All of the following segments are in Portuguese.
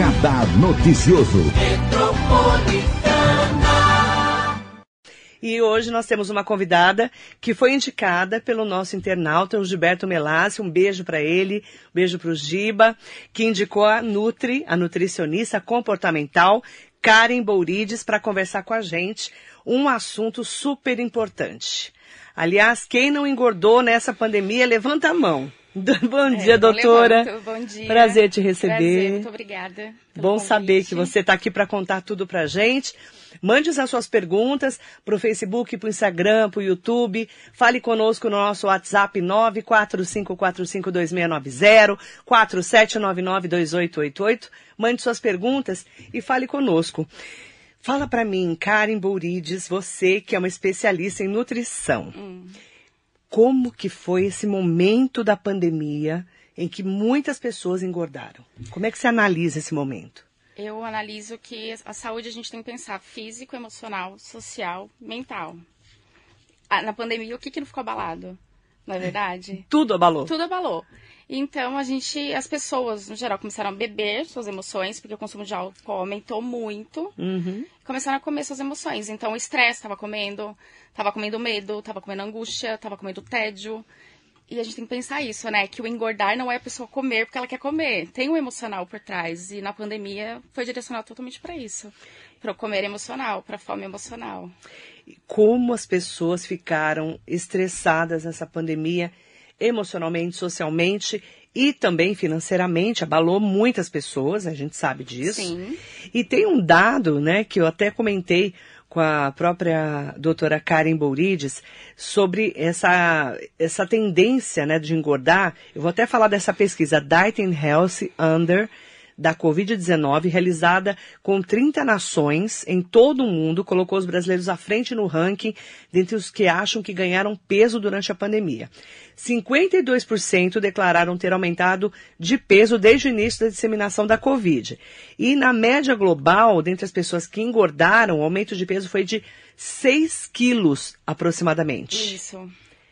Radar Noticioso. E hoje nós temos uma convidada que foi indicada pelo nosso internauta, o Gilberto Melassi. Um beijo para ele, um beijo para o Giba, que indicou a Nutri, a nutricionista comportamental, Karen Bourides, para conversar com a gente um assunto super importante. Aliás, quem não engordou nessa pandemia, levanta a mão. Bom É, dia, eu doutora. levanto. Bom dia. Prazer te receber. Prazer, muito obrigada. Bom convite. saber que você está aqui para contar tudo para gente. Mande as suas perguntas para o Facebook, para o Instagram, para o YouTube. Fale conosco no nosso WhatsApp 945452690, 47992888. Mande suas perguntas e fale conosco. Fala para mim, Karen Bourides, você que é uma especialista em nutrição. Como que foi esse momento da pandemia em que muitas pessoas engordaram? Como é que você analisa esse momento? Eu analiso que a saúde a gente tem que pensar físico, emocional, social, mental. Ah, Na pandemia, o que, que não ficou abalado? Não é verdade? Tudo abalou. Tudo abalou. Então, a gente, as pessoas, no geral, começaram a beber suas emoções, porque o consumo de álcool aumentou muito. Uhum. Começaram a comer suas emoções. Então, o estresse estava comendo, estava comendo medo, estava comendo angústia, estava comendo tédio. E a gente tem que pensar isso, né? Que o engordar não é a pessoa comer porque ela quer comer. Tem um emocional por trás. E na pandemia foi direcionado totalmente para isso. Para o comer emocional, para a fome emocional. Como as pessoas ficaram estressadas nessa pandemia, emocionalmente, socialmente e também financeiramente, abalou muitas pessoas, a gente sabe disso. Sim. E tem um dado, né, que eu até comentei com a própria doutora Karen Bourides sobre essa, essa tendência, né, de engordar. Eu vou até falar dessa pesquisa Diet and Health Under da Covid-19, realizada com 30 nações em todo o mundo, colocou os brasileiros à frente no ranking dentre os que acham que ganharam peso durante a pandemia. 52% declararam ter aumentado de peso desde o início da disseminação da Covid. E na média global, dentre as pessoas que engordaram, o aumento de peso foi de 6 quilos aproximadamente. Isso.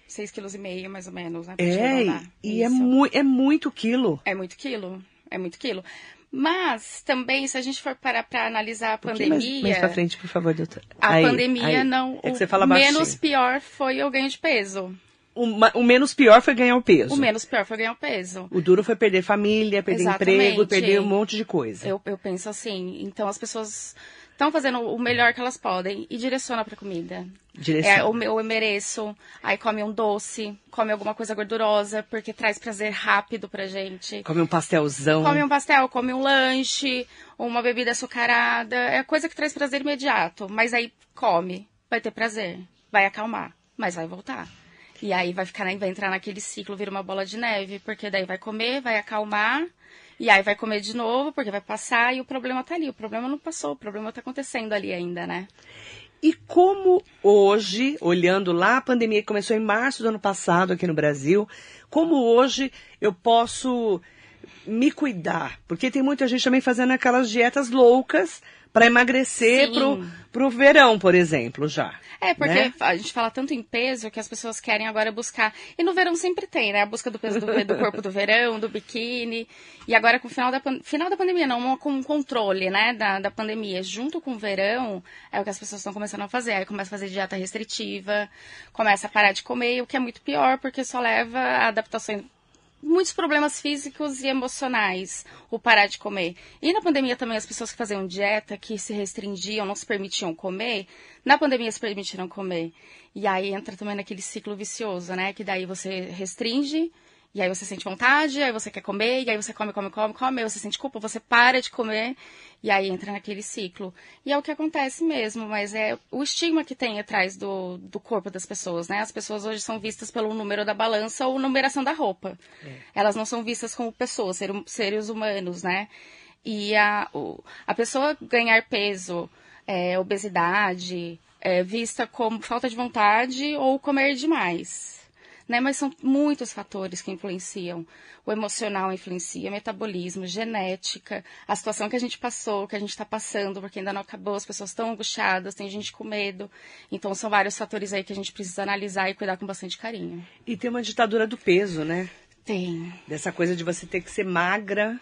6,5 kg mais ou menos, né? pra É, e é, mu é muito quilo. É muito quilo. É muito quilo. Mas também, se a gente for parar para analisar a Um pouquinho mais- pandemia. Mais, pra frente, por favor, doutora. A Aí, pandemia aí. não. É que o você fala menos pior foi o ganho de peso. O, o menos pior foi ganhar o peso. O menos pior foi ganhar o peso. O duro foi perder família, perder Exatamente. emprego, perder um monte de coisa. Eu, eu penso assim. Então as pessoas estão fazendo o melhor que elas podem e direciona para comida. Direciona. É, o meu eu mereço. Aí come um doce, come alguma coisa gordurosa, porque traz prazer rápido pra gente. Come um pastelzão. Come um pastel, come um lanche, uma bebida açucarada. É coisa que traz prazer imediato. Mas aí come, vai ter prazer, vai acalmar, mas vai voltar. E aí vai ficar, vai entrar naquele ciclo, vira uma bola de neve, porque daí vai comer, vai acalmar, e aí vai comer de novo, porque vai passar e o problema tá ali. O problema não passou, o problema tá acontecendo ali ainda, né? E como hoje, olhando lá, a pandemia que começou em março do ano passado aqui no Brasil, como hoje eu posso me cuidar? Porque tem muita gente também fazendo aquelas dietas loucas para emagrecer Sim. pro, pro verão, por exemplo, já. É, porque né? a gente fala tanto em peso que as pessoas querem agora buscar. E no verão sempre tem, né? A busca do peso do, do corpo do verão, do biquíni. E agora com o final da, final da pandemia, não, com o controle, né? Da, da pandemia, junto com o verão, é o que as pessoas estão começando a fazer. Aí começa a fazer dieta restritiva, começa a parar de comer, o que é muito pior, porque só leva a adaptações muitos problemas físicos e emocionais o parar de comer. E na pandemia também as pessoas que faziam dieta, que se restringiam, não se permitiam comer, na pandemia se permitiram comer. E aí entra também naquele ciclo vicioso, né? Que daí você restringe, e aí você sente vontade, aí você quer comer, e aí você come, come, come, come, aí você sente culpa, você para de comer, e aí entra naquele ciclo. E é o que acontece mesmo, mas é o estigma que tem atrás do, do corpo das pessoas, né? As pessoas hoje são vistas pelo número da balança ou numeração da roupa. Elas não são vistas como pessoas, ser- seres humanos, né? E a, o- a pessoa ganhar peso, é, obesidade, é vista como falta de vontade ou comer demais né? Mas são muitos fatores que influenciam. O emocional influencia, metabolismo, genética, a situação que a gente passou, que a gente está passando, porque ainda não acabou, as pessoas estão angustiadas, tem gente com medo. Então são vários fatores aí que a gente precisa analisar e cuidar com bastante carinho. E tem uma ditadura do peso, né? Tem. Dessa coisa de você ter que ser magra,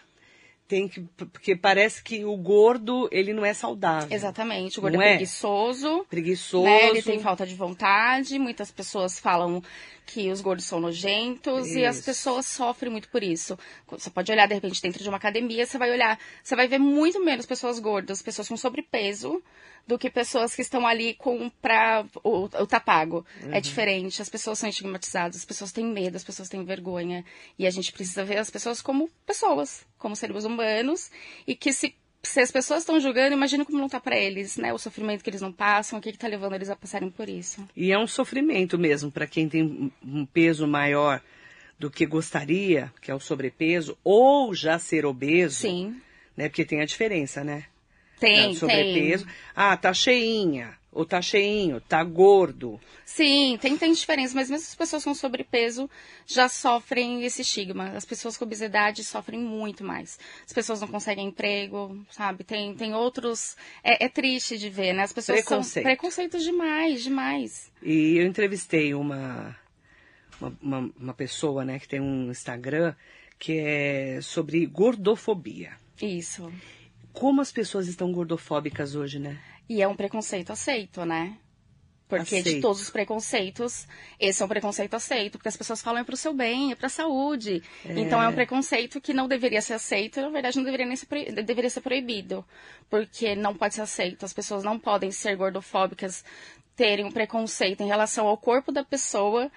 tem que. Porque parece que o gordo, ele não é saudável. Exatamente. O gordo Não é é? preguiçoso. Preguiçoso. Né? Ele tem falta de vontade. Muitas pessoas falam que os gordos são nojentos e as Isso. pessoas sofrem muito por isso. Você pode olhar, de repente, dentro de uma academia, você vai olhar, você vai ver muito menos pessoas gordas, pessoas com sobrepeso, do que pessoas que estão ali com pra o, o tá pago. É diferente, as pessoas são estigmatizadas, as pessoas têm medo, as pessoas têm vergonha. E a gente precisa ver as pessoas como pessoas, como seres humanos, e que se se as pessoas estão julgando, imagina como não tá pra eles, né? O sofrimento que eles não passam, o que que tá levando eles a passarem por isso. E é um sofrimento mesmo para quem tem um- um peso maior do que gostaria, que é o sobrepeso, ou já ser obeso. Sim. Né? Porque tem a diferença, né? Tem, É, sobrepeso. tem. Ah, tá cheinha. Ou tá cheinho, tá gordo. Sim, tem, tem diferença, mas mesmo as pessoas com sobrepeso já sofrem esse estigma. As pessoas com obesidade sofrem muito mais. As pessoas não conseguem emprego, sabe? Tem, tem outros. É, é triste de ver, né? As pessoas Preconceito. são preconceitos demais, demais. E eu entrevistei uma, uma, uma, uma pessoa, né, que tem um Instagram que é sobre gordofobia. Isso. Como as pessoas estão gordofóbicas hoje, né? E é um preconceito aceito, né? Porque de Aceito. todos os preconceitos, esse é um preconceito aceito, porque as pessoas falam é pro seu bem, é pra saúde. Então é um preconceito que não deveria ser aceito, na verdade não deveria nem ser, deveria ser proibido, porque não pode ser aceito. As pessoas não podem ser gordofóbicas, terem um preconceito em relação ao corpo da pessoa,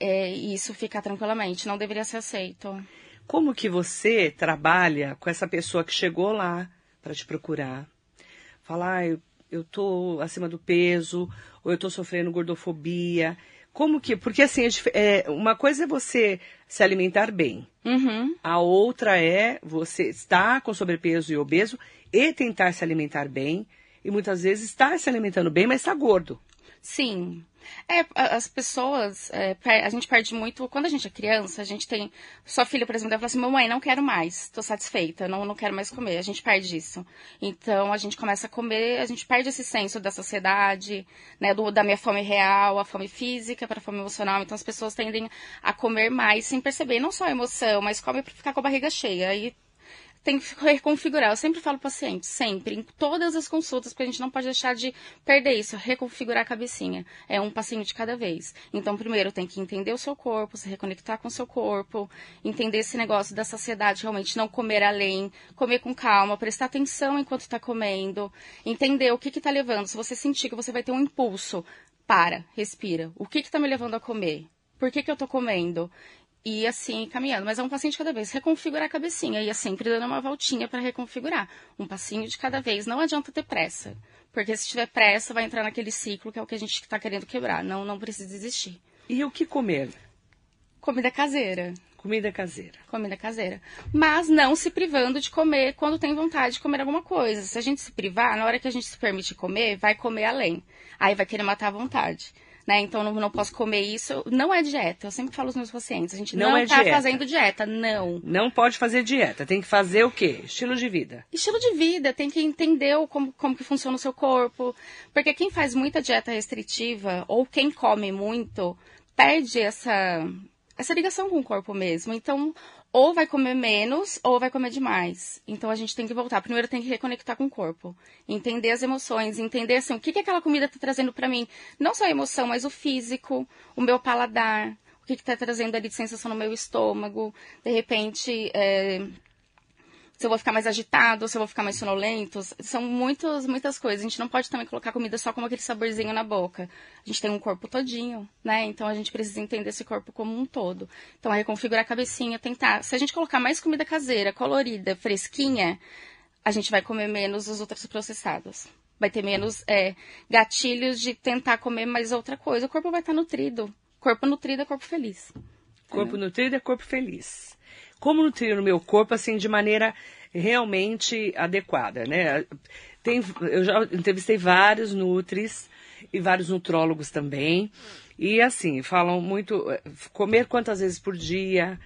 é, e isso ficar tranquilamente, não deveria ser aceito. Como que você trabalha com essa pessoa que chegou lá para te procurar? Falar, ah, eu, eu tô acima do peso, ou eu tô sofrendo gordofobia. Como que. Porque assim, é é, uma coisa é você se alimentar bem. Uhum. A outra é você estar com sobrepeso e obeso e tentar se alimentar bem. E muitas vezes estar se alimentando bem, mas está gordo. Sim. É, as pessoas, é, a gente perde muito. Quando a gente é criança, a gente tem. Sua filha, por exemplo, ela fala assim: mamãe, não quero mais, tô satisfeita, não, não quero mais comer. A gente perde isso. Então a gente começa a comer, a gente perde esse senso da sociedade, né, do, da minha fome real, a fome física para a fome emocional. Então as pessoas tendem a comer mais sem perceber, não só a emoção, mas come para ficar com a barriga cheia. E tem que reconfigurar. Eu sempre falo paciente, sempre, em todas as consultas, porque a gente não pode deixar de perder isso, reconfigurar a cabecinha. É um passinho de cada vez. Então, primeiro tem que entender o seu corpo, se reconectar com o seu corpo, entender esse negócio da saciedade, realmente não comer além, comer com calma, prestar atenção enquanto está comendo, entender o que que tá levando. Se você sentir que você vai ter um impulso, para, respira. O que que tá me levando a comer? Por que que eu tô comendo? E assim, caminhando. Mas é um passinho de cada vez. Reconfigurar a cabecinha. E é sempre dando uma voltinha para reconfigurar. Um passinho de cada vez. Não adianta ter pressa. Porque se tiver pressa, vai entrar naquele ciclo que é o que a gente está querendo quebrar. Não, não precisa desistir. E o que comer? Comida caseira. Comida caseira. Comida caseira. Mas não se privando de comer quando tem vontade de comer alguma coisa. Se a gente se privar, na hora que a gente se permite comer, vai comer além. Aí vai querer matar a vontade. Né? Então não, não posso comer isso. Não é dieta. Eu sempre falo aos meus pacientes. A gente Não não, é está dieta. fazendo dieta. Não. Não pode fazer dieta. Tem que fazer o quê? Estilo de vida. Estilo de vida, tem que entender como, como que funciona o seu corpo. Porque quem faz muita dieta restritiva, ou quem come muito, perde essa, essa ligação com o corpo mesmo. Então, ou vai comer menos, ou vai comer demais. Então, a gente tem que voltar. Primeiro, tem que reconectar com o corpo. Entender as emoções, entender assim, o que, que aquela comida está trazendo para mim. Não só a emoção, mas o físico, o meu paladar. O que está trazendo ali de sensação no meu estômago. De repente, é, se eu vou ficar mais agitado, se eu vou ficar mais sonolento. São muitas, muitas coisas. A gente não pode também colocar comida só como aquele saborzinho na boca. A gente tem um corpo todinho, né? Então a gente precisa entender esse corpo como um todo. Então é reconfigurar a cabecinha, tentar. Se a gente colocar mais comida caseira, colorida, fresquinha, a gente vai comer menos os outros processados. Vai ter menos é, gatilhos de tentar comer mais outra coisa. O corpo vai estar nutrido. Corpo nutrido é corpo feliz. Corpo nutrido é corpo feliz. Como nutrir o meu corpo assim de maneira realmente adequada, né? Tem, eu já entrevistei vários nutris e vários nutrólogos também. E assim, falam muito eh, comer quantas vezes por dia,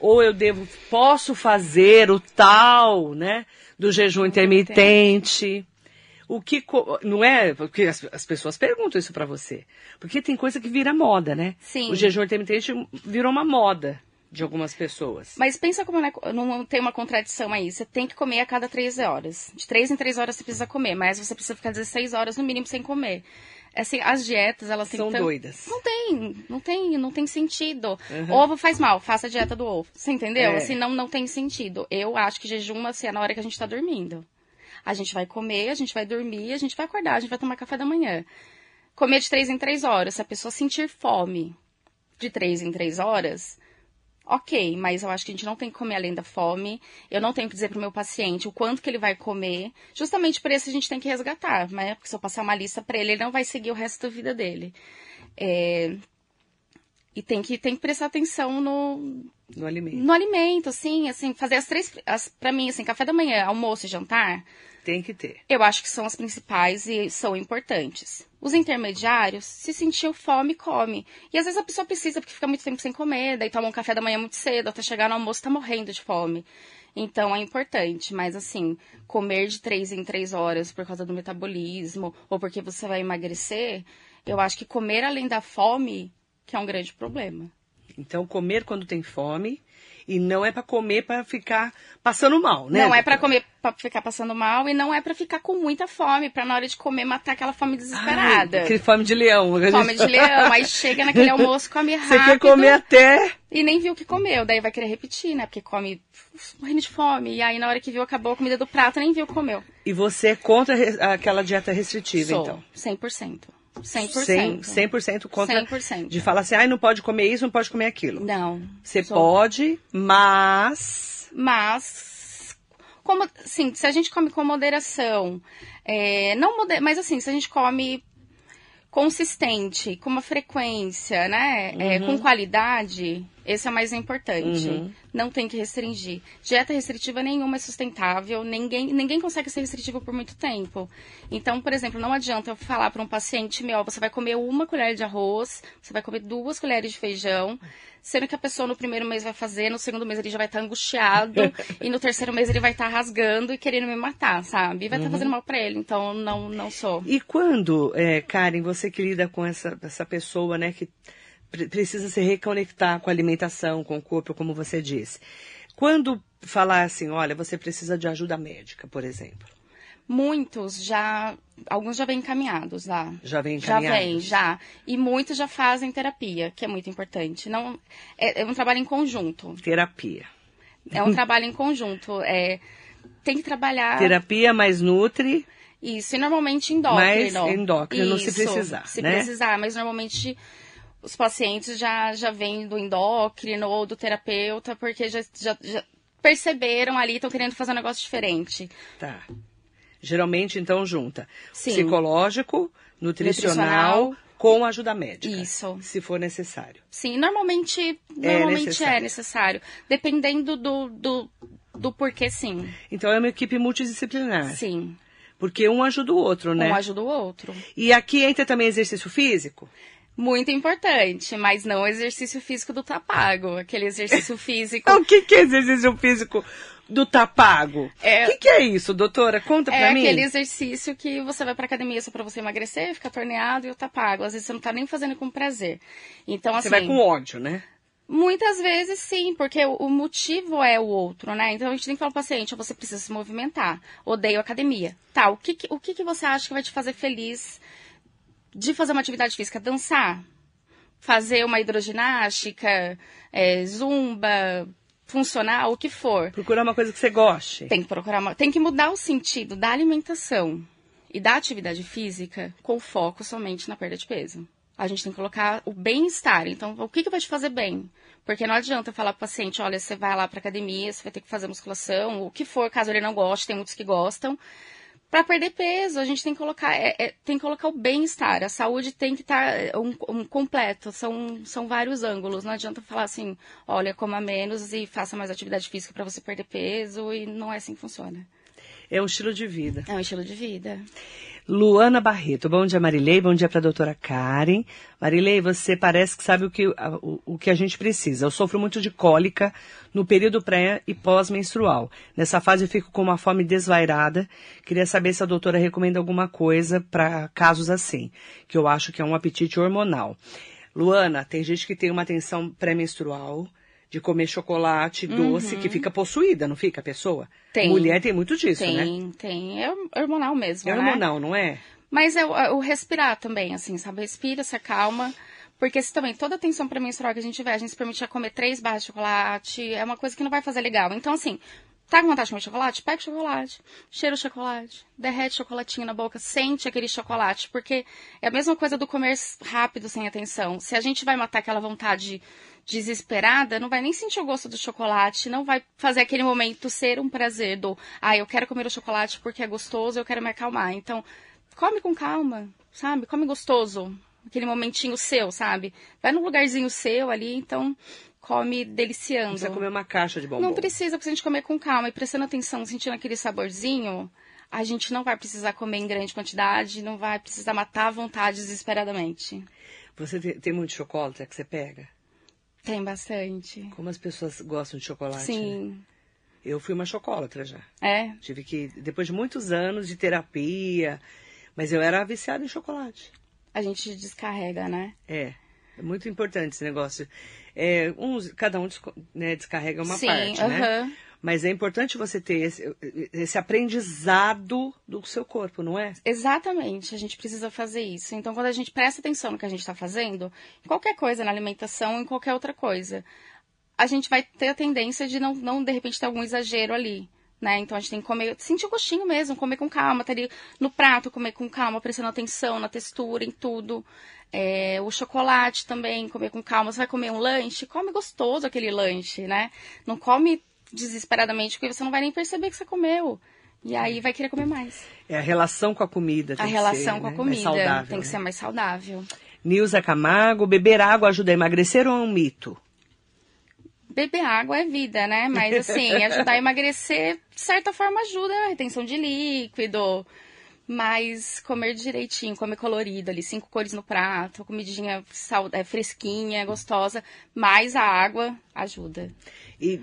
ou eu devo posso fazer o tal, né, do jejum intermitente. O que não é, porque as, as pessoas perguntam isso pra você. Porque tem coisa que vira moda, né? Sim. O jejum intermitente virou uma moda. De algumas pessoas. Mas pensa como né, não tem uma contradição aí. Você tem que comer a cada três horas. De três em três horas você precisa comer, mas você precisa ficar 16 horas no mínimo sem comer. Assim, as dietas, elas São têm doidas. Não tem, não tem, não tem sentido. Uhum. Ovo faz mal, faça a dieta do ovo. Você entendeu? É. Assim, não, não tem sentido. Eu acho que jejum, assim, é na hora que a gente tá dormindo. A gente vai comer, a gente vai dormir, a gente vai acordar, a gente vai tomar café da manhã. Comer de três em três horas. Se a pessoa sentir fome de três em três horas, ok, mas eu acho que a gente não tem que comer além da fome. Eu não tenho que dizer para o meu paciente o quanto que ele vai comer. Justamente por isso a gente tem que resgatar, né? Porque se eu passar uma lista para ele, ele não vai seguir o resto da vida dele. É... E tem que, tem que prestar atenção no, no alimento. No alimento, sim, assim, fazer as três, as, pra mim, assim, café da manhã, almoço e jantar. Tem que ter. Eu acho que são as principais e são importantes. Os intermediários, se sentiu fome, come. E às vezes a pessoa precisa porque fica muito tempo sem comer, daí toma um café da manhã muito cedo, até chegar no almoço tá morrendo de fome. Então é importante, mas assim, comer de três em três horas por causa do metabolismo ou porque você vai emagrecer, eu acho que comer além da fome que é um grande problema. Então, comer quando tem fome e não é para comer para ficar passando mal, né? Não é para comer para ficar passando mal e não é para ficar com muita fome, para na hora de comer matar aquela fome desesperada. Ai, aquele fome de leão. Fome de leão, aí chega naquele almoço, come rápido. Você quer comer até e nem viu o que comeu, daí vai querer repetir, né? Porque come morrendo de fome e aí na hora que viu acabou a comida do prato, nem viu o que comeu. E você é contra aquela dieta restritiva, Sou, então? 100%. 100%. 100%, 100% contra 100%. de falar assim, ai, não pode comer isso, não pode comer aquilo. Não. Você sou... pode, mas... Mas, como, sim, se a gente come com moderação, é, não mas assim, se a gente come consistente, com uma frequência, né, uhum. é, com uhum. qualidade, esse é o mais importante. Uhum. Não tem que restringir. Dieta restritiva nenhuma é sustentável, ninguém, ninguém consegue ser restritivo por muito tempo. Então, por exemplo, não adianta eu falar para um paciente meu, você vai comer uma colher de arroz, você vai comer duas colheres de feijão, sendo que a pessoa no primeiro mês vai fazer, no segundo mês ele já vai estar tá angustiado, e no terceiro mês ele vai estar tá rasgando e querendo me matar, sabe? E vai estar tá uhum. fazendo mal para ele, então não, não sou. E quando, é, Karen, você que lida com essa, essa pessoa, né, que precisa se reconectar com a alimentação, com o corpo, como você disse. Quando falar assim, olha, você precisa de ajuda médica, por exemplo. Muitos já, alguns já vêm encaminhados lá. Já vêm encaminhados? Já vêm, já. E muitos já fazem terapia, que é muito importante. Não, é, é um trabalho em conjunto. Terapia. É um trabalho em conjunto. É, tem que trabalhar... Terapia mais nutri... Isso, e normalmente endócrino. Mais endócrino, Isso, se precisar, se né? precisar, mas normalmente os pacientes já, já vêm do endócrino ou do terapeuta porque já, já, já perceberam ali, estão querendo fazer um negócio diferente. Tá. Geralmente, então, junta Sim. psicológico, nutricional, nutricional com ajuda médica. Isso. Se for necessário. Sim, normalmente, é normalmente é necessário. É necessário dependendo do, do, do porquê, sim. Então é uma equipe multidisciplinar. Sim. Porque um ajuda o outro, né? Um ajuda o outro. E aqui entra também exercício físico? muito importante, mas não exercício físico do tapago, aquele exercício físico. o que, que é exercício físico do tapago? É, o que, que é isso, doutora? Conta pra é mim. É aquele exercício que você vai pra academia só pra você emagrecer, fica torneado e o tapago. Às vezes você não tá nem fazendo com prazer. Então, assim. Você vai com ódio, né? Muitas vezes sim, porque o motivo é o outro, né? Então a gente tem que falar pro paciente, você precisa se movimentar. Odeio academia. Tá, o que, o que, que você acha que vai te fazer feliz de fazer uma atividade física, dançar, fazer uma hidroginástica, é, zumba, funcional, o que for. Procurar uma coisa que você goste. Tem que procurar uma, tem que mudar o sentido da alimentação e da atividade física com foco somente na perda de peso. A gente tem que colocar o bem-estar. Então, o que, que vai te fazer bem? Porque não adianta falar para o paciente, olha, você vai lá para academia, você vai ter que fazer musculação, o que for, caso ele não goste, tem muitos que gostam para perder peso, a gente tem que colocar, é, é, tem que colocar o bem-estar. A saúde tem que estar tá, é, um, um, completo. São, são vários ângulos. Não adianta falar assim, olha, coma menos e faça mais atividade física para você perder peso. E não é assim que funciona. É um estilo de vida. É um estilo de vida. Luana Barreto, bom dia Marilei, bom dia para a doutora Karen. Marilei, você parece que sabe o que, o, o que a gente precisa. Eu sofro muito de cólica no período pré e pós-menstrual. Nessa fase eu fico com uma fome desvairada. Queria saber se a doutora recomenda alguma coisa para casos assim, que eu acho que é um apetite hormonal. Luana, tem gente que tem uma tensão pré-menstrual de comer chocolate doce que fica possuída, não fica a pessoa? Uhum. Tem. Mulher tem muito disso, tem, né? tem. É hormonal mesmo, É né? hormonal, não é? Mas é o, é o respirar também, assim, sabe? Respira, se acalma. Porque se também toda a tensão pré-menstrual que a gente tiver, a gente se permitir comer três barras de chocolate, é uma coisa que não vai fazer legal. Então, assim, tá com vontade de comer chocolate? Pega o chocolate, cheira o chocolate, derrete o chocolatinho na boca, sente aquele chocolate. Porque é a mesma coisa do comer rápido, sem atenção. Se a gente vai matar aquela vontade desesperada, não vai nem sentir o gosto do chocolate, não vai fazer aquele momento ser um prazer do, ah, eu quero comer o chocolate porque é gostoso, eu quero me acalmar. Então, come com calma, sabe? Come gostoso. Aquele momentinho seu, sabe? Vai num lugarzinho seu ali, então come deliciando. Não precisa comer uma caixa de bombom. Não precisa, porque a gente comer com calma e prestando atenção, sentindo aquele saborzinho, a gente não vai precisar comer em grande quantidade, não vai precisar matar a vontade desesperadamente. Você tem, tem muito chocolate que você pega? Tem bastante. Como as pessoas gostam de chocolate, né? Sim. Eu fui uma chocolatra já. É? Tive que, depois de muitos anos de terapia, mas eu era viciada em chocolate. A gente descarrega, né? É, é muito importante esse negócio. É, uns, cada um né, descarrega uma Sim, parte, né? Mas é importante você ter esse, esse aprendizado do seu corpo, não é? Exatamente, a gente precisa fazer isso. Então, quando a gente presta atenção no que a gente está fazendo, em qualquer coisa, na alimentação, em qualquer outra coisa, a gente vai ter a tendência de não, não de repente, ter algum exagero ali. Né? Então a gente tem que comer, sentir o gostinho mesmo, comer com calma, tá ali no prato, comer com calma, prestando atenção na textura, em tudo. É, o chocolate também, comer com calma. Você vai comer um lanche, come gostoso aquele lanche, né? Não come desesperadamente, porque você não vai nem perceber que você comeu. E aí vai querer comer mais. É a relação com a comida. Tem a que relação ser, com a né, mais comida saudável, tem que né? ser mais saudável. Nilza Camargo, beber água ajuda a emagrecer ou é um mito? Beber água é vida, né? Mas assim, ajudar a emagrecer, de certa forma, ajuda a retenção de líquido. Mas comer direitinho, comer colorido ali, cinco cores no prato, comidinha sal- é, fresquinha, gostosa, mais a água ajuda. E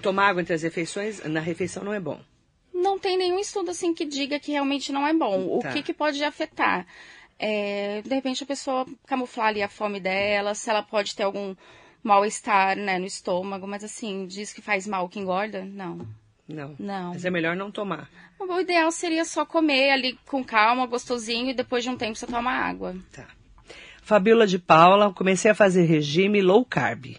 tomar água entre as refeições, na refeição não é bom. Não tem nenhum estudo assim que diga que realmente não é bom. O Tá. que, que pode afetar? É, de repente a pessoa camuflar ali a fome dela, se ela pode ter algum mal-estar né, no estômago, mas assim, diz que faz mal que engorda? Não. Não. Não. Mas é melhor não tomar. O ideal seria só comer ali com calma, gostosinho, e depois de um tempo você toma água. Tá. Fabiola de Paula, comecei a fazer regime low carb.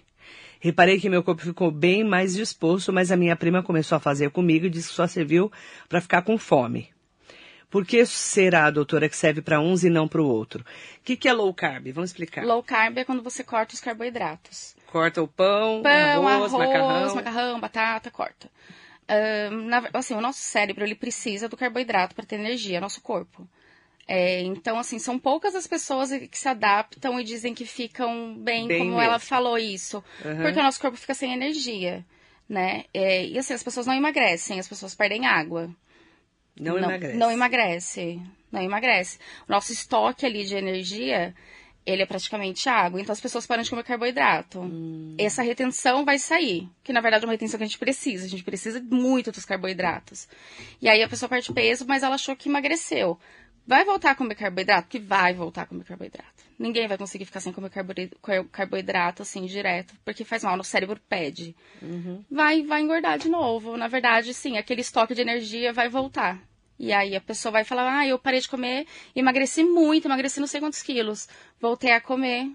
Reparei que meu corpo ficou bem mais disposto, mas a minha prima começou a fazer comigo e disse que só serviu para ficar com fome. Por que será, doutora, que serve para uns e não para o outro? O que, que é low carb? Vamos explicar. Low carb é quando você corta os carboidratos. Corta o pão, Pão, arroz, macarrão. macarrão, batata, corta. Na- assim, o nosso cérebro ele precisa do carboidrato para ter energia, nosso corpo. É, então, assim, são poucas as pessoas que se adaptam e dizem que ficam bem, Bem como mesmo. ela falou isso. Aham. Porque o nosso corpo fica sem energia, né? É, e assim, as pessoas não emagrecem, as pessoas perdem água. Não, emagrece. Não emagrece. Não emagrece. O nosso estoque ali de energia, ele é praticamente água. Então as pessoas param de comer carboidrato. Hum. Essa retenção vai sair. Que na verdade é uma retenção que a gente precisa. A gente precisa muito dos carboidratos. E aí a pessoa perde peso, mas ela achou que emagreceu. Vai voltar a comer carboidrato? Que vai voltar a comer carboidrato. Ninguém vai conseguir ficar sem comer carboidrato assim direto, porque faz mal, no cérebro pede. Uhum. Vai, vai engordar de novo. Na verdade, sim, aquele estoque de energia vai voltar. E aí a pessoa vai falar: Ah, eu parei de comer, emagreci muito, emagreci não sei quantos quilos. Voltei a comer,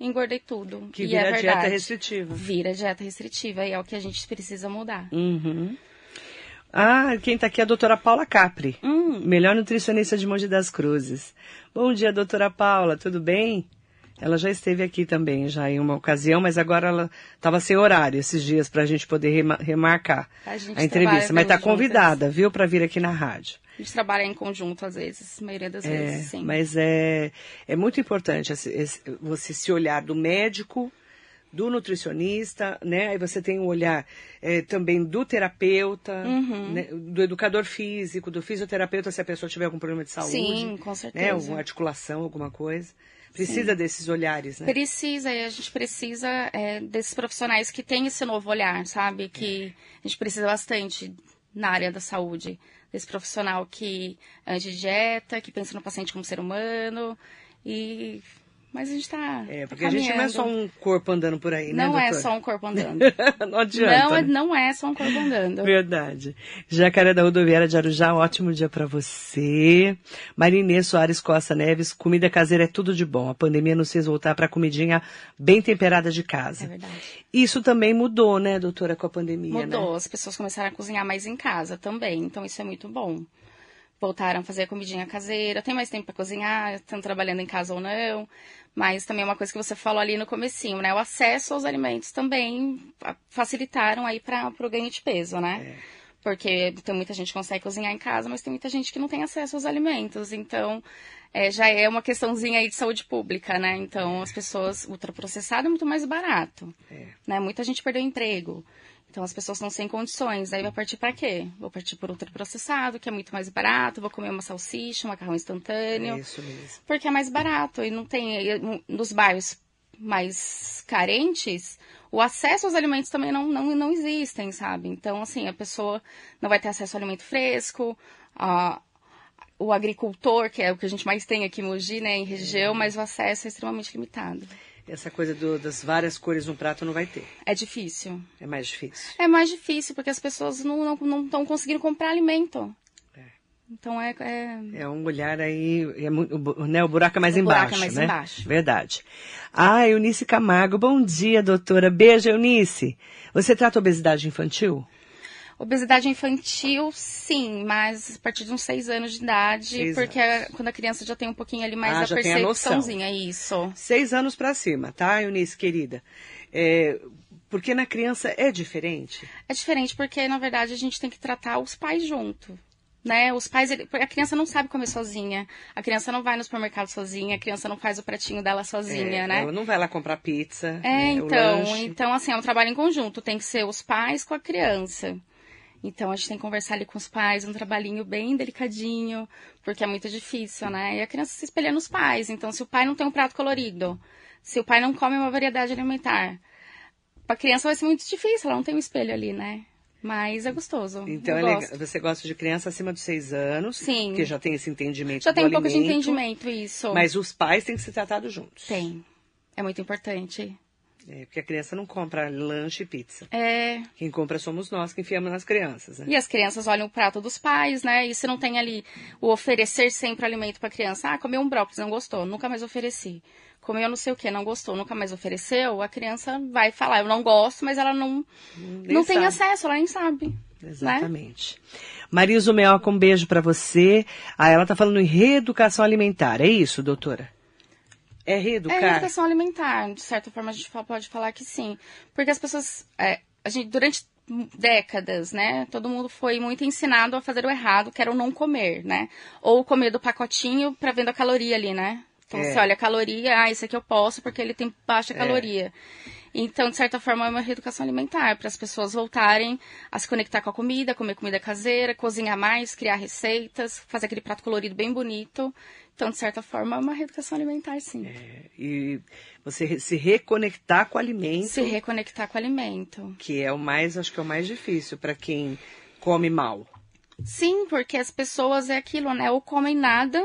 engordei tudo. Que e vira é dieta verdade. restritiva. Vira dieta restritiva e é o que a gente precisa mudar. Uhum. Ah, quem tá aqui é a doutora Paula Capri, Hum. melhor nutricionista de Monte das Cruzes. Bom dia, doutora Paula, tudo bem? Ela já esteve aqui também, já em uma ocasião, mas agora ela estava sem horário esses dias para a gente poder rema- remarcar A a entrevista. Mas está convidada, viu, para vir aqui na rádio. A gente trabalha em conjunto às vezes, a maioria das É, vezes, sim. mas é, é muito importante você se olhar do médico, do nutricionista, né? Aí você tem o olhar é, também do terapeuta, Uhum. né? do educador físico, do fisioterapeuta, se a pessoa tiver algum problema de saúde. Sim, com Né? certeza. Alguma articulação, alguma coisa. Precisa desses olhares, né? Precisa, e a gente precisa é, desses profissionais que têm esse novo olhar, sabe? Que a gente precisa bastante na área da saúde. Desse profissional que ande de dieta, que pensa no paciente como ser humano e Mas a gente tá. É, porque tá a gente não é só um corpo andando por aí, né? Não é só um corpo andando. não adianta. Não, é, não é só um corpo andando. Verdade. Jacaré da Rodoviária de Arujá, ótimo dia para você. Marinê Soares Costa Neves, comida caseira é tudo de bom. A pandemia nos fez voltar para comidinha bem temperada de casa. É verdade. Isso também mudou, né, doutora, com a pandemia, Mudou. Né? As pessoas começaram a cozinhar mais em casa também. Então isso é muito bom voltaram a fazer comidinha caseira, tem mais tempo para cozinhar, estão trabalhando em casa ou não. Mas também é uma coisa que você falou ali no comecinho, né? O acesso aos alimentos também facilitaram aí para o ganho de peso, né? É. Porque tem muita gente que consegue cozinhar em casa, mas tem muita gente que não tem acesso aos alimentos. Então, é, já é uma questãozinha aí de saúde pública, né? Então, as pessoas, ultraprocessado é muito mais barato. É. Né? Muita gente perdeu emprego. Então as pessoas estão sem condições. Aí vai partir para quê? Vou partir por ultraprocessado, que é muito mais barato, vou comer uma salsicha, um macarrão instantâneo. É isso mesmo. Porque é mais barato e não tem nos bairros mais carentes, o acesso aos alimentos também não, não, não existem, sabe? Então, assim, a pessoa não vai ter acesso ao alimento fresco, a, o agricultor, que é o que a gente mais tem aqui em Mogi, né, em região, é. mas o acesso é extremamente limitado essa coisa do, das várias cores no prato não vai ter. É difícil. É mais difícil. É mais difícil, porque as pessoas não estão não, não conseguindo comprar alimento. É. Então é, é. É um olhar aí. É, né, o buraco é mais o embaixo. Buraco é mais né? embaixo. Verdade. Ah, Eunice Camargo, bom dia, doutora. Beijo, Eunice. Você trata obesidade infantil? Obesidade infantil, sim, mas a partir de uns seis anos de idade, porque anos. quando a criança já tem um pouquinho ali mais ah, a percepçãozinha, isso. Seis anos para cima, tá, Eunice, querida? É, porque na criança é diferente? É diferente porque, na verdade, a gente tem que tratar os pais junto. Né? Os pais, a criança não sabe comer sozinha, a criança não vai no supermercado sozinha, a criança não faz o pratinho dela sozinha, é, né? Ela não vai lá comprar pizza. É, né? então, então assim, é um trabalho em conjunto, tem que ser os pais com a criança. Então a gente tem que conversar ali com os pais, um trabalhinho bem delicadinho, porque é muito difícil, né? E a criança se espelha nos pais. Então, se o pai não tem um prato colorido, se o pai não come uma variedade alimentar, para a criança vai ser muito difícil, ela não tem um espelho ali, né? Mas é gostoso. Então, é você gosta de criança acima de seis anos? Sim. Que já tem esse entendimento Já tem um alimento, pouco de entendimento, isso. Mas os pais têm que ser tratados juntos. Tem. É muito importante. É, porque a criança não compra lanche e pizza. É. Quem compra somos nós que enfiamos nas crianças, né? E as crianças olham o prato dos pais, né? E se não tem ali o oferecer sempre alimento para a criança, ah, comeu um brócolis, não gostou, nunca mais ofereci. Comeu não sei o que, não gostou, nunca mais ofereceu, a criança vai falar, eu não gosto, mas ela não, não tem acesso, ela nem sabe. Né? Exatamente. Né? Marisa Meoca, um beijo para você. Ah, ela tá falando em reeducação alimentar, é isso, doutora? É reeducar? É educação alimentar. De certa forma, a gente pode falar que sim. Porque as pessoas. É, a gente, durante décadas, né? Todo mundo foi muito ensinado a fazer o errado, que era o não comer, né? Ou comer do pacotinho para vendo a caloria ali, né? Então, é. você olha a caloria, ah, isso aqui eu posso porque ele tem baixa é. caloria. Então, de certa forma, é uma reeducação alimentar, para as pessoas voltarem a se conectar com a comida, comer comida caseira, cozinhar mais, criar receitas, fazer aquele prato colorido bem bonito. Então, de certa forma, é uma reeducação alimentar, sim. É, e você se reconectar com o alimento. Se reconectar com o alimento. Que é o mais, acho que é o mais difícil para quem come mal. Sim, porque as pessoas é aquilo, né? Ou comem nada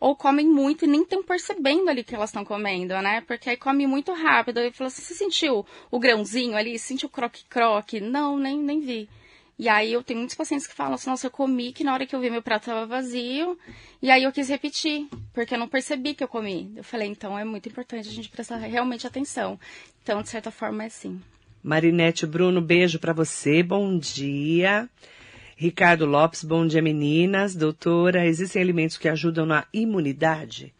ou comem muito e nem estão percebendo ali que elas estão comendo, né? Porque aí come muito rápido. Aí fala assim, você sentiu o grãozinho ali? Sentiu o croque-croque? Não, nem, nem vi. E aí eu tenho muitos pacientes que falam assim, nossa, eu comi que na hora que eu vi meu prato estava vazio, e aí eu quis repetir, porque eu não percebi que eu comi. Eu falei, então é muito importante a gente prestar realmente atenção. Então, de certa forma, é assim. Marinete Bruno, beijo para você, bom dia. Ricardo Lopes, bom dia meninas. Doutora, existem alimentos que ajudam na imunidade?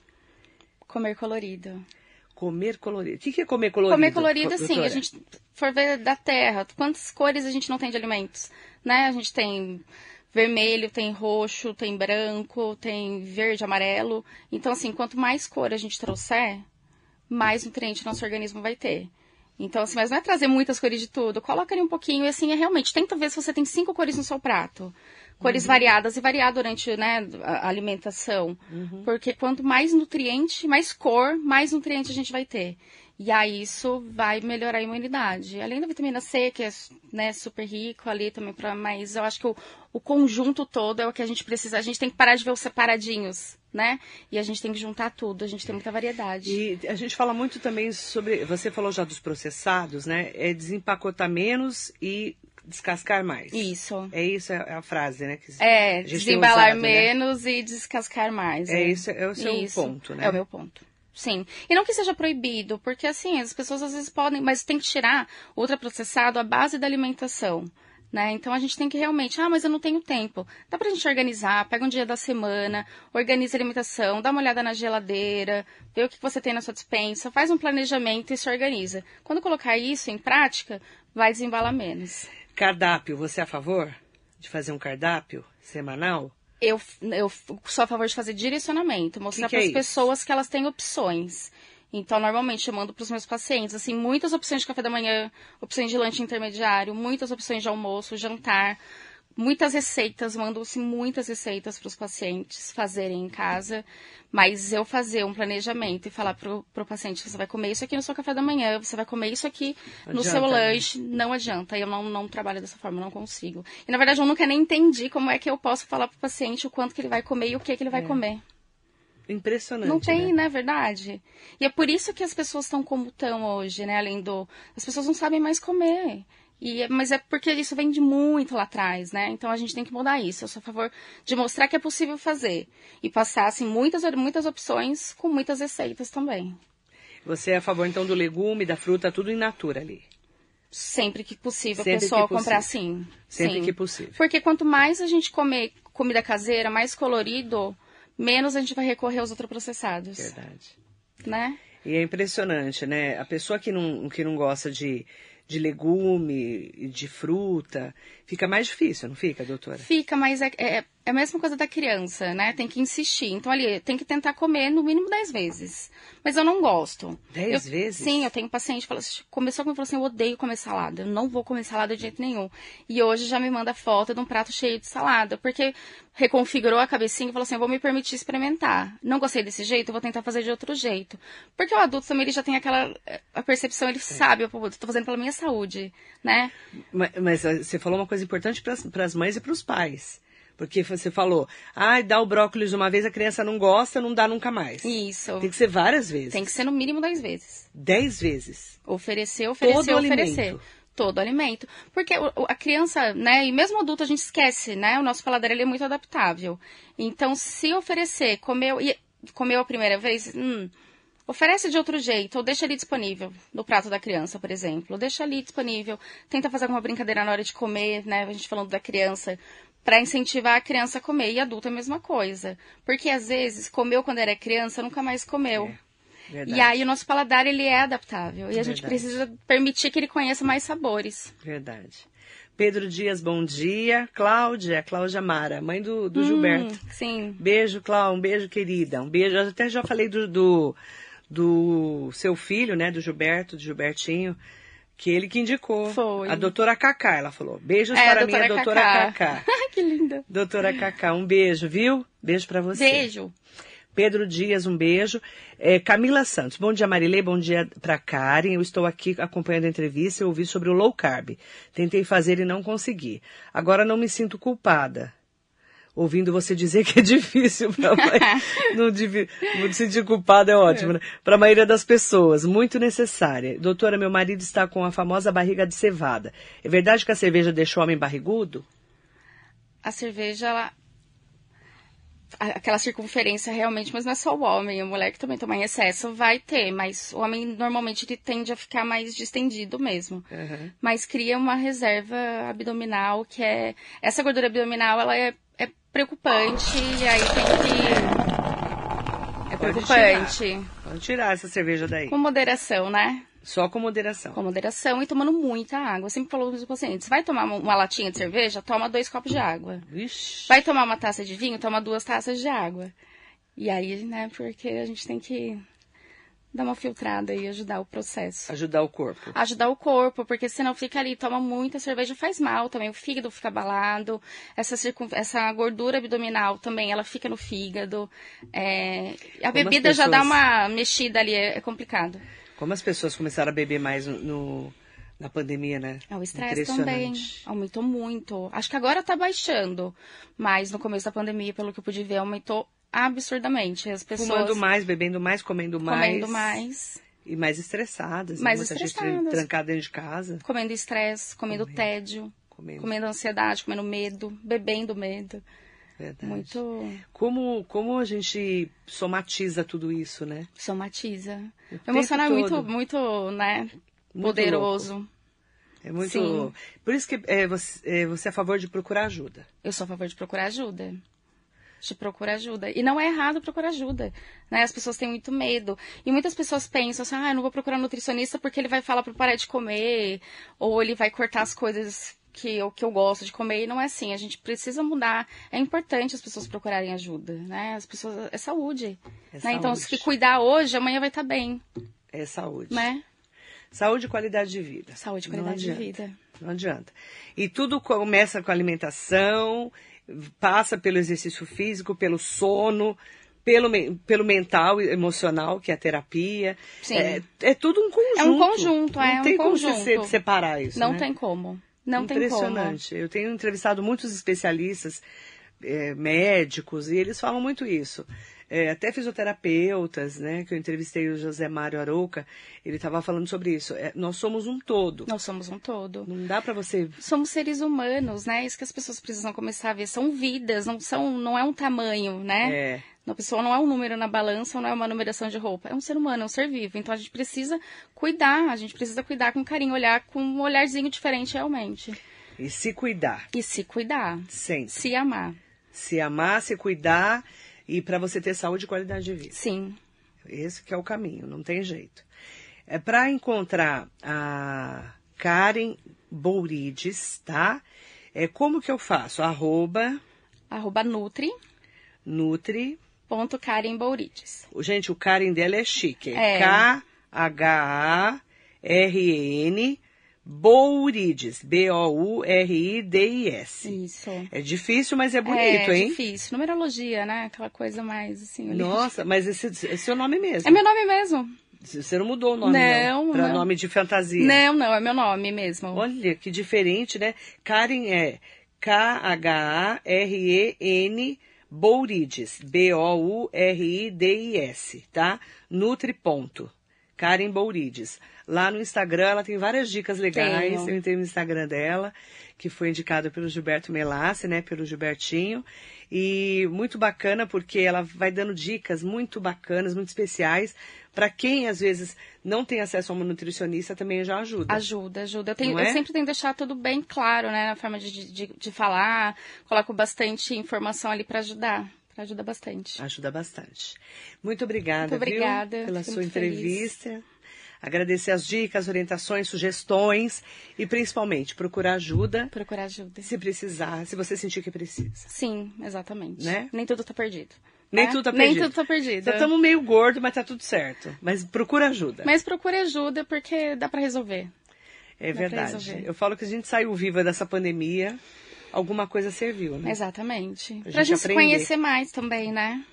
Comer colorido. Comer colorido. O que é comer colorido? Comer colorido, sim. A gente for ver da terra, quantas cores a gente não tem de alimentos? Né? A gente tem vermelho, tem roxo, tem branco, tem verde, amarelo. Então, assim, quanto mais cor a gente trouxer, mais nutriente nosso organismo vai ter. Então, assim, mas não é trazer muitas cores de tudo. Coloca ali um pouquinho e assim, é realmente, tenta ver se você tem cinco cores no seu prato. Cores uhum. variadas e variar durante né, a alimentação. Uhum. Porque quanto mais nutriente, mais cor, mais nutriente a gente vai ter. E aí isso vai melhorar a imunidade. Além da vitamina C, que é né, super rico ali também, pra, mas eu acho que o, o conjunto todo é o que a gente precisa. A gente tem que parar de ver os separadinhos, né? E a gente tem que juntar tudo, a gente tem muita variedade. E a gente fala muito também sobre, você falou já dos processados, né? É desempacotar menos e descascar mais. Isso. É isso é a frase, né? Que é, desembalar usado, né? menos né? e descascar mais. É, é. isso, é o seu isso, ponto, né? É o meu ponto. Sim. E não que seja proibido, porque assim, as pessoas às vezes podem, mas tem que tirar ultraprocessado a base da alimentação. Né? Então a gente tem que realmente, ah, mas eu não tenho tempo. Dá pra gente organizar, pega um dia da semana, organiza a alimentação, dá uma olhada na geladeira, vê o que você tem na sua dispensa, faz um planejamento e se organiza. Quando colocar isso em prática, vai desembalar menos. Cardápio, você é a favor de fazer um cardápio semanal? Eu, eu sou a favor de fazer direcionamento, mostrar para as é pessoas que elas têm opções. Então, normalmente, eu mando para os meus pacientes, assim, muitas opções de café da manhã, opções de lanche intermediário, muitas opções de almoço, jantar, muitas receitas, mando-se muitas receitas para os pacientes fazerem em casa, mas eu fazer um planejamento e falar para o paciente, você vai comer isso aqui no seu café da manhã, você vai comer isso aqui no adianta, seu né? lanche, né? não adianta, eu não, não trabalho dessa forma, não consigo. E na verdade eu nunca nem entendi como é que eu posso falar para o paciente o quanto que ele vai comer e o que, que ele vai é. comer. Impressionante. Não tem, né? né? Verdade. E é por isso que as pessoas estão como estão hoje, né? Além do. As pessoas não sabem mais comer. E, mas é porque isso vem de muito lá atrás, né? Então a gente tem que mudar isso. Eu sou a favor de mostrar que é possível fazer. E passar, assim, muitas, muitas opções com muitas receitas também. Você é a favor, então, do legume, da fruta, tudo in natura ali? Sempre que possível, Sempre a pessoa comprar sim. Sempre sim. que possível. Porque quanto mais a gente comer comida caseira, mais colorido, menos a gente vai recorrer aos ultraprocessados. Verdade. Né? E é impressionante, né? A pessoa que não, que não gosta de de legume, de fruta, fica mais difícil, não fica, doutora? Fica, mas é, é, é a mesma coisa da criança, né? Tem que insistir. Então, ali, tem que tentar comer no mínimo 10 vezes. Mas eu não gosto. 10 vezes? Sim, eu tenho paciente que fala, começou comigo e falou assim, eu odeio comer salada. Eu não vou comer salada de jeito nenhum. E hoje já me manda foto de um prato cheio de salada. Porque reconfigurou a cabecinha e falou assim, eu vou me permitir experimentar. Não gostei desse jeito, eu vou tentar fazer de outro jeito. Porque o adulto também, ele já tem aquela a percepção, ele é. sabe, eu estou fazendo pela minha saúde, né? Mas, mas você falou uma coisa importante para as mães e para os pais. Porque você falou, ah, dá o brócolis uma vez, a criança não gosta, não dá nunca mais. Isso. Tem que ser várias vezes. Tem que ser no mínimo dez vezes. Dez vezes. Oferecer, oferecer, Todo oferecer. Alimento. Todo alimento. Porque a criança, né, e mesmo adulto a gente esquece, né? O nosso paladar ele é muito adaptável. Então, se oferecer, comeu, e comeu a primeira vez, hum, Oferece de outro jeito, ou deixa ali disponível, no prato da criança, por exemplo. Deixa ali disponível. Tenta fazer alguma brincadeira na hora de comer, né? A gente falando da criança para incentivar a criança a comer. E adulto é a mesma coisa. Porque às vezes comeu quando era criança, nunca mais comeu. É, e aí o nosso paladar ele é adaptável. E a gente precisa permitir que ele conheça mais sabores. Verdade. Pedro Dias, bom dia. Cláudia, Cláudia Mara, mãe do, do hum, Gilberto. Sim. Beijo, Cláudia, um beijo, querida. Um beijo. Eu até já falei do, do, do seu filho, né, do Gilberto, do Gilbertinho que ele que indicou. Foi. A doutora Cacá, ela falou. Beijos é, para a minha doutora Cacá. que linda. Doutora Cacá, um beijo, viu? Beijo para você. Beijo. Pedro Dias, um beijo. É, Camila Santos, bom dia Marilei, bom dia para Karen. Eu estou aqui acompanhando a entrevista e ouvi sobre o low carb. Tentei fazer e não consegui. Agora não me sinto culpada ouvindo você dizer que é difícil para não, não se sentir culpado é ótimo, né? Para a maioria das pessoas, muito necessária. Doutora, meu marido está com a famosa barriga de cevada. É verdade que a cerveja deixa o homem barrigudo? A cerveja, ela... aquela circunferência realmente, mas não é só o homem, a mulher que também toma em excesso vai ter, mas o homem normalmente ele tende a ficar mais distendido mesmo. Uhum. Mas cria uma reserva abdominal que é essa gordura abdominal, ela é preocupante e aí tem que. É preocupante. Pode tirar. Pode tirar essa cerveja daí. Com moderação, né? Só com moderação. Com moderação e tomando muita água. Eu sempre falo para os pacientes: vai tomar uma latinha de cerveja, toma dois copos de água. Vixe. Vai tomar uma taça de vinho, toma duas taças de água. E aí, né, porque a gente tem que dar uma filtrada e ajudar o processo. Ajudar o corpo. Ajudar o corpo, porque senão fica ali, toma muita cerveja, faz mal também, o fígado fica abalado, essa, circun... essa gordura abdominal também, ela fica no fígado. É... A Como bebida pessoas... já dá uma mexida ali, é, é complicado. Como as pessoas começaram a beber mais no, no na pandemia, né? É, o estresse também aumentou muito. Acho que agora tá baixando, mas no começo da pandemia, pelo que eu pude ver, aumentou absurdamente. As pessoas fumando mais, bebendo mais, comendo mais. Comendo mais. E mais estressadas. Mais Muita estressadas. gente trancada dentro de casa. Comendo estresse, comendo, comendo tédio, comendo. comendo ansiedade, comendo medo, bebendo medo. Verdade. Muito. Como, como a gente somatiza tudo isso, né? Somatiza. O, o emocional é muito, muito, né? Muito poderoso. Louco. É muito. Sim. Por isso que é, você, é, você é a favor de procurar ajuda. Eu sou a favor de procurar ajuda. De procurar ajuda. E não é errado procurar ajuda. Né? As pessoas têm muito medo. E muitas pessoas pensam assim, ah, eu não vou procurar um nutricionista porque ele vai falar para parar de comer. Ou ele vai cortar as coisas que eu, que eu gosto de comer. E não é assim. A gente precisa mudar. É importante as pessoas procurarem ajuda. Né? As pessoas. É saúde. É né? saúde. Então, se cuidar hoje, amanhã vai estar bem. É saúde. Né? Saúde e qualidade de vida. Saúde e qualidade de vida. Não adianta. E tudo começa com a alimentação, passa pelo exercício físico, pelo sono, pelo, pelo mental e emocional, que é a terapia. Sim. É, é tudo um conjunto. É um conjunto, é Não tem um como conjunto. você separar isso. Não né? tem como. Não tem como. Impressionante. Eu tenho entrevistado muitos especialistas, é, médicos, e eles falam muito isso é, até fisioterapeutas, né, que eu entrevistei o José Mário Arouca, ele estava falando sobre isso. É, nós somos um todo. Nós somos um todo. Não dá para você. Somos seres humanos, né? Isso que as pessoas precisam começar a ver. São vidas, não são, não é um tamanho, né? É. A pessoa não é um número na balança, não é uma numeração de roupa. É um ser humano, é um ser vivo. Então a gente precisa cuidar, a gente precisa cuidar com carinho, olhar com um olharzinho diferente realmente. E se cuidar. E se cuidar. Sempre. Se amar. Se amar, se cuidar e para você ter saúde e qualidade de vida. Sim. Esse que é o caminho, não tem jeito. É para encontrar a Karen Bourides, tá? É como que eu faço? Arroba arroba Nutri Nutri ponto Karen Bourides. Gente, o Karen dela é chique. É. K H A R N Bourides, B-O-U-R-I-D-I-S. Isso. É difícil, mas é bonito, é, hein? É difícil. Numerologia, né? Aquela coisa mais assim. Nossa, mas esse é seu nome mesmo. É meu nome mesmo. Você não mudou o nome, não? não pra nome de fantasia. Não, não, é meu nome mesmo. Olha, que diferente, né? Karen é K-H-A-R-E-N Bourides, B-O-U-R-I-D-I-S, tá? Nutri ponto. Karen Bourides. Lá no Instagram ela tem várias dicas legais. Tenho. Eu entrei no Instagram dela, que foi indicado pelo Gilberto Melassi, né? Pelo Gilbertinho. E muito bacana porque ela vai dando dicas muito bacanas, muito especiais. Para quem às vezes não tem acesso a uma nutricionista, também já ajuda. Ajuda, ajuda. Eu, tenho, é? eu sempre tenho deixado tudo bem claro, né? Na forma de, de, de falar. Coloco bastante informação ali para ajudar. Ajuda bastante. Ajuda bastante. Muito obrigada, Muito obrigada viu, pela sua entrevista. Feliz. Agradecer as dicas, orientações, sugestões e principalmente procurar ajuda. Procurar ajuda. Se precisar, se você sentir que precisa. Sim, exatamente. Né? Nem tudo tá perdido. Nem né? tudo tá perdido. Nem tudo tá perdido. Estamos meio gordo, mas tá tudo certo. Mas procura ajuda. Mas procure ajuda porque dá para resolver. É verdade. Eu falo que a gente saiu viva dessa pandemia, alguma coisa serviu, né? Exatamente. Pra, pra gente, gente se conhecer mais também, né?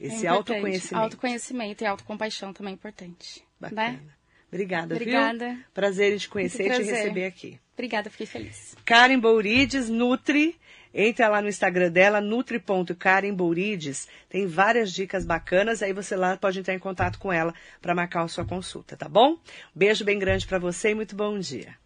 Esse é autoconhecimento. Autoconhecimento e autocompaixão também é importante. Bacana. Né? Obrigada, Obrigada. viu? Prazer em te conhecer e te receber aqui. Obrigada, fiquei feliz. Karen Bourides, Nutri. Entra lá no Instagram dela, nutri.karenbourides. Tem várias dicas bacanas. Aí você lá pode entrar em contato com ela para marcar a sua consulta, tá bom? Beijo bem grande para você e muito bom dia.